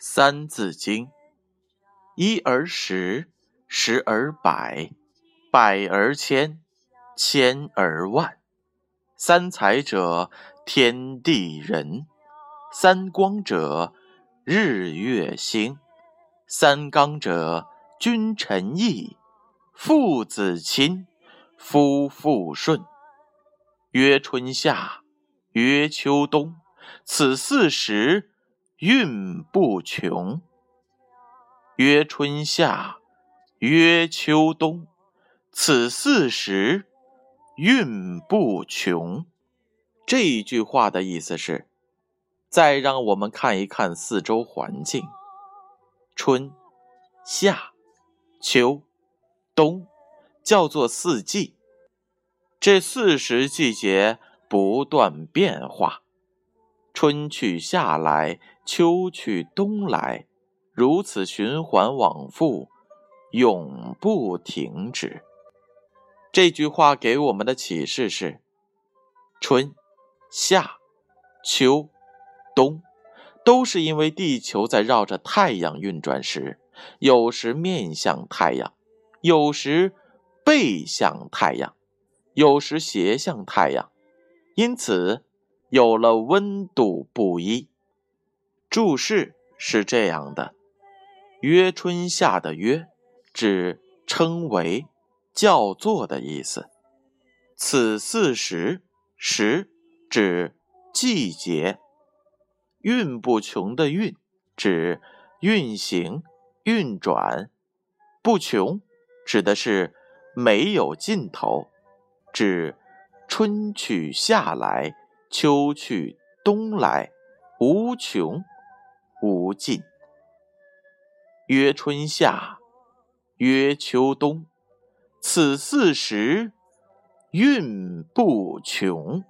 三字经：一而十，十而百，百而千，千而万。三才者，天地人；三光者，日月星；三纲者，君臣义，父子亲，夫妇顺。曰春夏，曰秋冬，此四时。运不穷，曰春夏，曰秋冬，此四时运不穷。这一句话的意思是：再让我们看一看四周环境，春、夏、秋、冬，叫做四季。这四时季节不断变化。春去夏来，秋去冬来，如此循环往复，永不停止。这句话给我们的启示是：春、夏、秋、冬，都是因为地球在绕着太阳运转时，有时面向太阳，有时背向太阳，有时斜向太阳，因此。有了温度不一，注释是这样的：“曰春夏”的“曰”指称为、叫做的意思。此四时，时指季节。运不穷的“运”指运行、运转，不穷指的是没有尽头，指春去夏来。秋去冬来，无穷无尽。曰春夏曰秋冬此四时运不穷。